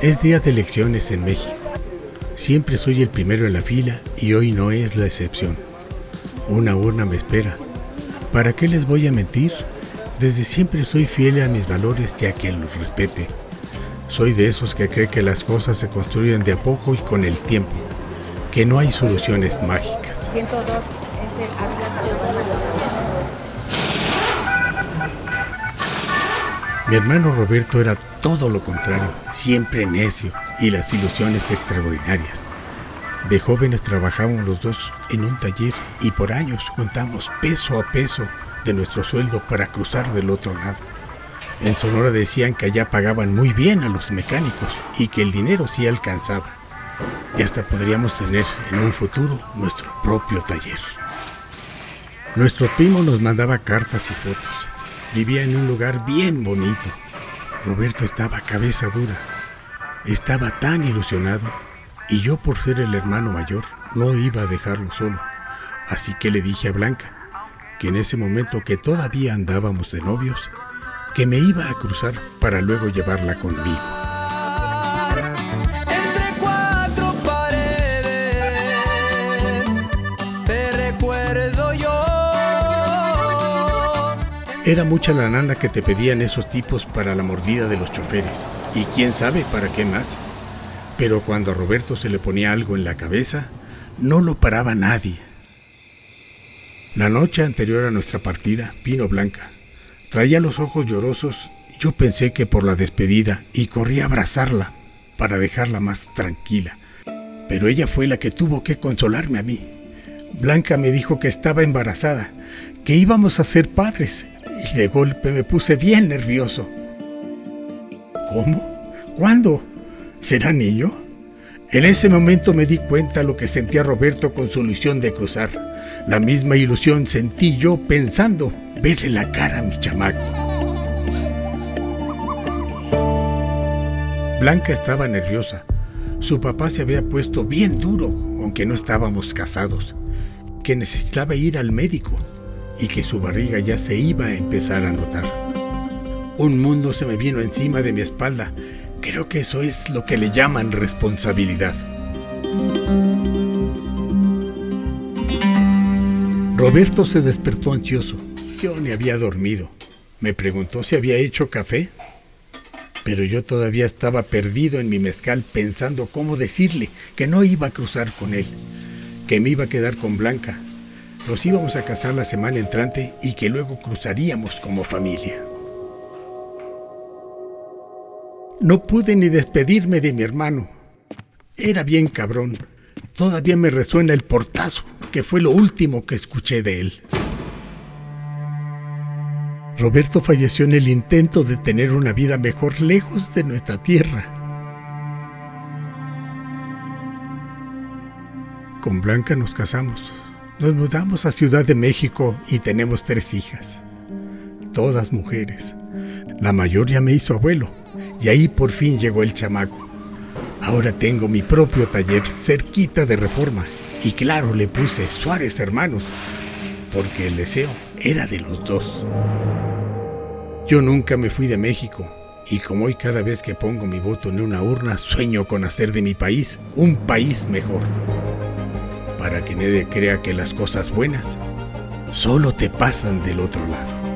Es día de elecciones en México. Siempre soy el primero en la fila y hoy no es la excepción. Una urna me espera. ¿Para qué les voy a mentir? Desde siempre soy fiel a mis valores y a quien los respete. Soy de esos que cree que las cosas se construyen de a poco y con el tiempo, que no hay soluciones mágicas. 102 es Mi hermano Roberto era todo lo contrario, siempre necio y las ilusiones extraordinarias. De jóvenes trabajábamos los dos en un taller y por años juntamos peso a peso de nuestro sueldo para cruzar del otro lado. En Sonora decían que allá pagaban muy bien a los mecánicos y que el dinero sí alcanzaba. Y hasta podríamos tener en un futuro nuestro propio taller. Nuestro primo nos mandaba cartas y fotos. Vivía en un lugar bien bonito. Roberto estaba cabeza dura. Estaba tan ilusionado y yo por ser el hermano mayor no iba a dejarlo solo. Así que le dije a Blanca que en ese momento que todavía andábamos de novios, que me iba a cruzar para luego llevarla conmigo. Era mucha la nana que te pedían esos tipos para la mordida de los choferes, y quién sabe para qué más. Pero cuando a Roberto se le ponía algo en la cabeza, no lo paraba nadie. La noche anterior a nuestra partida, vino Blanca. Traía los ojos llorosos. Yo pensé que por la despedida y corrí a abrazarla para dejarla más tranquila. Pero ella fue la que tuvo que consolarme a mí. Blanca me dijo que estaba embarazada, que íbamos a ser padres y de golpe me puse bien nervioso. ¿Cómo? ¿Cuándo? ¿Será niño? En ese momento me di cuenta lo que sentía Roberto con su ilusión de cruzar. La misma ilusión sentí yo pensando verle la cara a mi chamaco. Blanca estaba nerviosa. Su papá se había puesto bien duro, aunque no estábamos casados, que necesitaba ir al médico y que su barriga ya se iba a empezar a notar. Un mundo se me vino encima de mi espalda. Creo que eso es lo que le llaman responsabilidad. Roberto se despertó ansioso. Yo ni había dormido. Me preguntó si había hecho café. Pero yo todavía estaba perdido en mi mezcal pensando cómo decirle que no iba a cruzar con él, que me iba a quedar con Blanca, nos íbamos a casar la semana entrante y que luego cruzaríamos como familia. No pude ni despedirme de mi hermano. Era bien cabrón. Todavía me resuena el portazo, que fue lo último que escuché de él. Roberto falleció en el intento de tener una vida mejor lejos de nuestra tierra. Con Blanca nos casamos. Nos mudamos a Ciudad de México y tenemos tres hijas, todas mujeres. La mayor ya me hizo abuelo y ahí por fin llegó el chamaco. Ahora tengo mi propio taller cerquita de reforma y claro le puse Suárez Hermanos porque el deseo era de los dos. Yo nunca me fui de México y como hoy cada vez que pongo mi voto en una urna sueño con hacer de mi país un país mejor para que nadie crea que las cosas buenas solo te pasan del otro lado.